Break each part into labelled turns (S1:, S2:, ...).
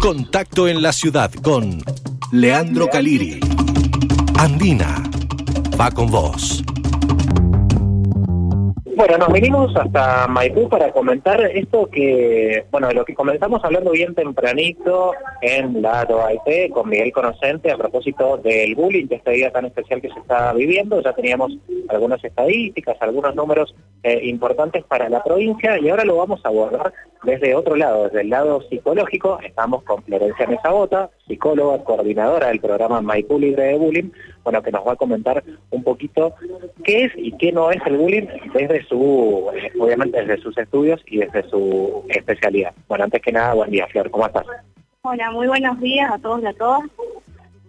S1: Contacto en la ciudad con Leandro Caliri. Andina va con vos.
S2: Bueno, nos vinimos hasta Maipú para comentar esto que, bueno, de lo que comenzamos hablando bien tempranito en la OAIP con Miguel Conocente a propósito del bullying, de este día tan especial que se está viviendo. Ya teníamos algunas estadísticas, algunos números eh, importantes para la provincia y ahora lo vamos a abordar desde otro lado, desde el lado psicológico. Estamos con Florencia Mesabota, psicóloga, coordinadora del programa Maipú Libre de Bullying, bueno, que nos va a comentar un poquito qué es y qué no es el bullying desde su, eh, obviamente desde sus estudios y desde su especialidad. Bueno, antes que nada, buen día, Flor, ¿cómo estás?
S3: Hola, muy buenos días a todos y a todas.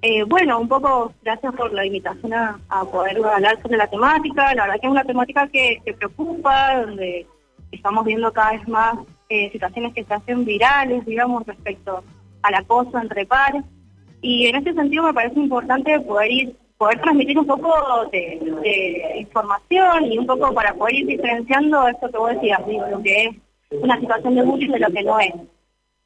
S3: Eh, bueno, un poco gracias por la invitación a, poder hablar sobre la temática. La verdad que es una temática que, preocupa, donde estamos viendo cada vez más eh, situaciones que se hacen virales, digamos, respecto al acoso entre pares. Y en ese sentido me parece importante poder ir poder transmitir un poco de, información y un poco para poder ir diferenciando esto que vos decías, lo que es una situación de bullying de lo que no es.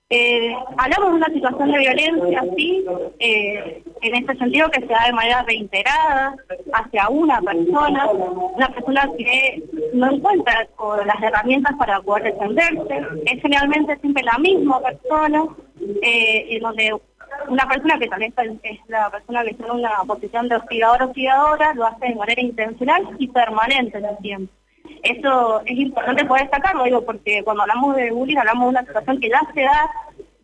S3: Eh, hablamos de una situación de violencia, sí, eh, en este sentido que se da de manera reiterada hacia una persona, una persona que no encuentra las herramientas para poder defenderse, es generalmente siempre la misma persona, eh, donde una persona que también es la persona que en una posición de hostigador-hostigadora, lo hace de manera intencional y permanente en el tiempo. Eso es importante poder destacarlo, digo, porque cuando hablamos de bullying hablamos de una situación que ya se da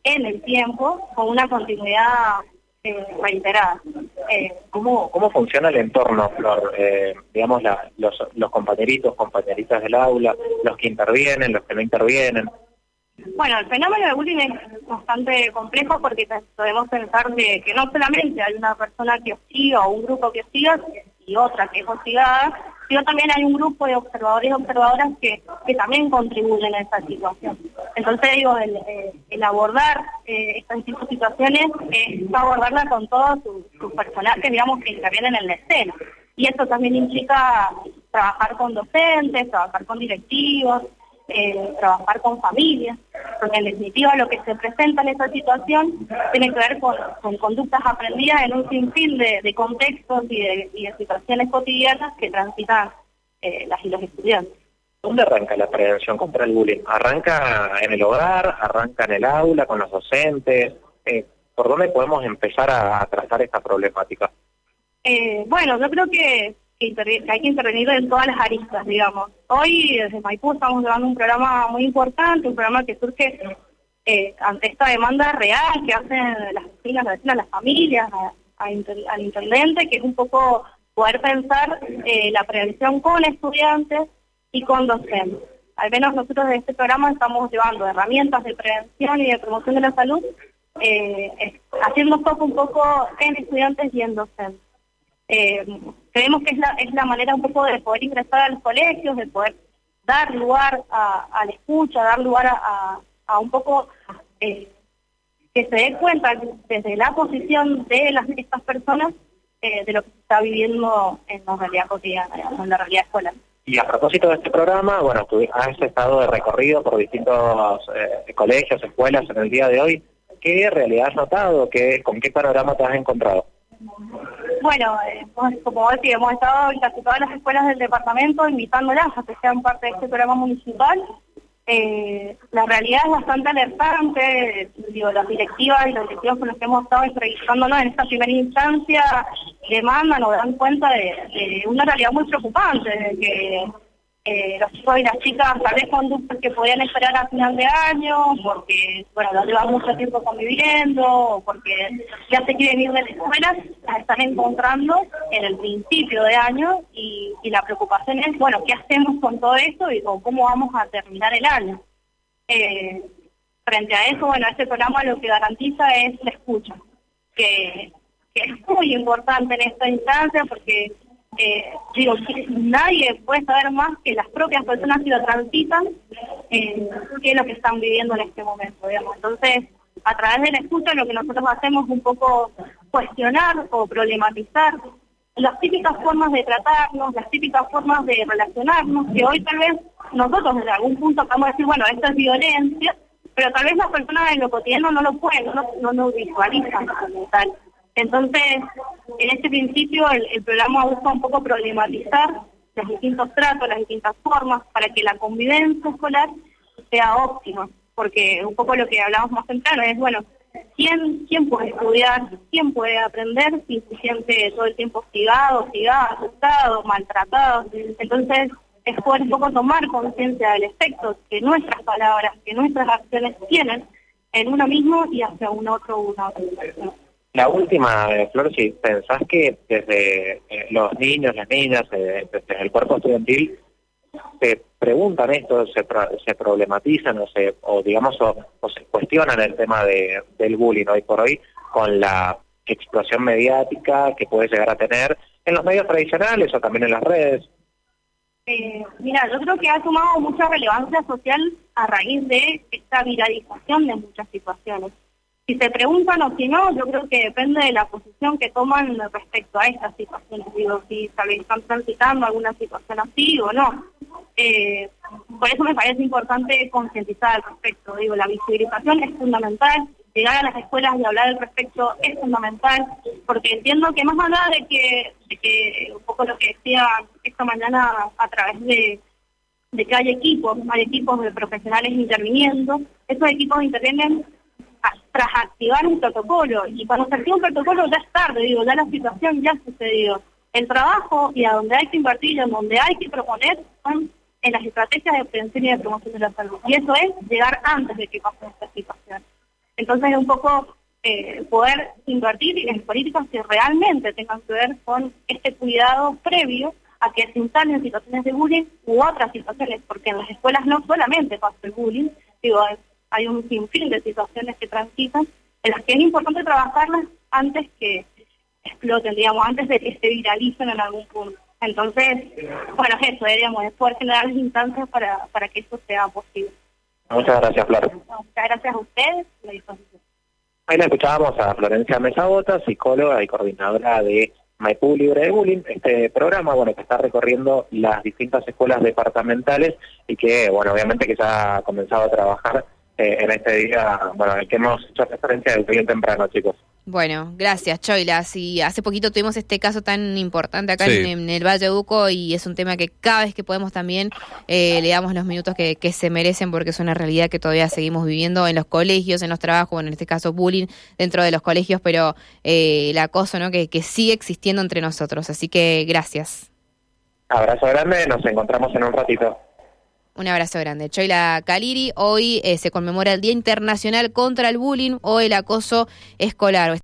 S3: en el tiempo con una continuidad eh, reiterada.
S2: Eh, ¿Cómo, ¿Cómo funciona el entorno, Flor? Eh, digamos, los compañeritos, compañeritas del aula, los que intervienen, los que no intervienen.
S3: Bueno, el fenómeno de bullying es bastante complejo porque podemos pensar de que no solamente hay una persona que hostiga o un grupo que hostiga y otra que es hostigada, sino también hay un grupo de observadores y observadoras que, que también contribuyen a esa situación. Entonces digo, el, eh, abordar eh, estas situaciones es abordarla con todos sus, personajes, digamos, que intervienen en la escena. Y eso también implica trabajar con docentes, trabajar con directivos, eh, trabajar con familias, porque en definitiva lo que se presenta en esa situación tiene que ver con, conductas aprendidas en un sinfín de, contextos y de, situaciones cotidianas que transitan eh, las y los estudiantes.
S2: ¿Dónde arranca la prevención contra el bullying? ¿Arranca en el hogar? ¿Arranca en el aula con los docentes? Eh, ¿Por dónde podemos empezar a, tratar esta problemática?
S3: bueno, yo creo que que, hay que intervenir en todas las aristas, digamos. Hoy desde Maipú estamos llevando un programa muy importante, un programa que surge eh, ante esta demanda real que hacen las vecinas, las, las familias, al intendente, que es un poco poder pensar eh, la prevención con estudiantes y con docentes. Al menos nosotros de este programa estamos llevando herramientas de prevención y de promoción de la salud, eh, haciendo foco un poco en estudiantes y en docentes. Eh, creemos que es la, es la manera un poco de poder ingresar a los colegios, de poder dar lugar a, la escucha, dar lugar a, un poco eh, que se dé cuenta desde la posición de las, estas personas eh, de lo que se está viviendo en la realidad cotidiana, en la realidad escolar.
S2: Y a propósito de este programa, bueno, has estado de recorrido por distintos colegios, escuelas en el día de hoy. ¿Qué realidad has notado? ¿Qué, ¿Con qué panorama te has encontrado?
S3: Bueno, eh, como decía, hemos estado en casi todas las escuelas del departamento invitándolas a que sean parte de este programa municipal. Eh, la realidad es bastante alertante, las directivas y los directivos con los que hemos estado entrevistándonos en esta primera instancia demandan o dan cuenta de, de una realidad muy preocupante, de que eh, los chicos y las chicas tal vez conductas que podían esperar a final de año, porque, bueno, los llevan mucho tiempo conviviendo, o porque ya se quieren ir de la escuela, las están encontrando en el principio de año y, la preocupación es, bueno, ¿qué hacemos con todo esto y cómo vamos a terminar el año? Eh, frente a eso, bueno, este programa lo que garantiza es la escucha, que es muy importante en esta instancia porque eh, digo, nadie puede saber más que las propias personas que lo transitan eh, qué es lo que están viviendo en este momento. Entonces, a través de la escucha lo que nosotros hacemos es un poco cuestionar o problematizar las típicas formas de tratarnos, las típicas formas de relacionarnos, que hoy tal vez nosotros desde algún punto podemos decir, bueno, esto es violencia, pero tal vez las personas en lo cotidiano no lo pueden, no, no lo visualizan como tal. Entonces, en este principio el, programa busca un poco problematizar los distintos tratos, las distintas formas, para que la convivencia escolar sea óptima, porque un poco lo que hablamos más temprano es, bueno, ¿quién, quién puede estudiar, quién puede aprender si se siente todo el tiempo hostigado, hostigado, asustado, maltratado? Entonces, es poder un poco tomar conciencia del efecto que nuestras palabras, que nuestras acciones tienen en uno mismo y hacia un otro, una otra persona.
S2: La última, eh, Flor, si pensás que desde eh, los niños, las niñas, eh, desde el cuerpo estudiantil, se preguntan esto, se, problematizan o, se, o digamos, o, se cuestionan el tema de, del bullying hoy por hoy con la explosión mediática que puede llegar a tener en los medios tradicionales o también en las redes.
S3: Mira, yo creo que ha tomado mucha relevancia social a raíz de esta viralización de muchas situaciones. Si se preguntan o si no, yo creo que depende de la posición que toman respecto a estas situaciones. Digo, si tal están transitando alguna situación así o no. Eh, por eso me parece importante concientizar al respecto. Digo, la visibilización es fundamental, llegar a las escuelas y hablar al respecto es fundamental, porque entiendo que más allá de que, de que un poco lo que decía esta mañana a través de, de que hay equipos, hay equipos de profesionales interviniendo, esos equipos intervienen tras activar un protocolo. Y cuando se activa un protocolo ya es tarde, digo, ya la situación ya ha sucedido. El trabajo y a donde hay que invertir y a donde hay que proponer son en las estrategias de prevención y de promoción de la salud. Y eso es llegar antes de que pase esta situación. Entonces es un poco eh, poder invertir en políticas que realmente tengan que ver con este cuidado previo a que se instalen situaciones de bullying u otras situaciones, porque en las escuelas no solamente pasa el bullying, digo, hay un sinfín de situaciones que transitan en las que es importante trabajarlas antes que exploten, digamos, antes de que se viralicen en algún punto. Entonces, bueno, eso, digamos, es poder generar las instancias para, para que eso sea posible.
S2: Muchas gracias, Flor.
S3: muchas gracias a ustedes la disposición.
S2: Ahí la escuchábamos a Florencia Mesabota, psicóloga y coordinadora de Maipú Libre de Bullying, este programa, bueno, que está recorriendo las distintas escuelas departamentales y que, bueno, obviamente que ya ha comenzado a trabajar eh, en este día, bueno, el que hemos hecho referencia desde bien temprano, chicos.
S4: Bueno, gracias, Choila. Sí, hace poquito tuvimos este caso tan importante acá en, el Valle de Uco y es un tema que cada vez que podemos también eh, le damos los minutos que, se merecen porque es una realidad que todavía seguimos viviendo en los colegios, en los trabajos, bueno, en este caso bullying dentro de los colegios, pero eh, el acoso, ¿no? Que, que sigue existiendo entre nosotros. Así que gracias.
S2: Abrazo grande, nos encontramos en un ratito.
S4: Un abrazo grande. Choila Kaliri, hoy eh, se conmemora el Día Internacional contra el Bullying o el Acoso Escolar.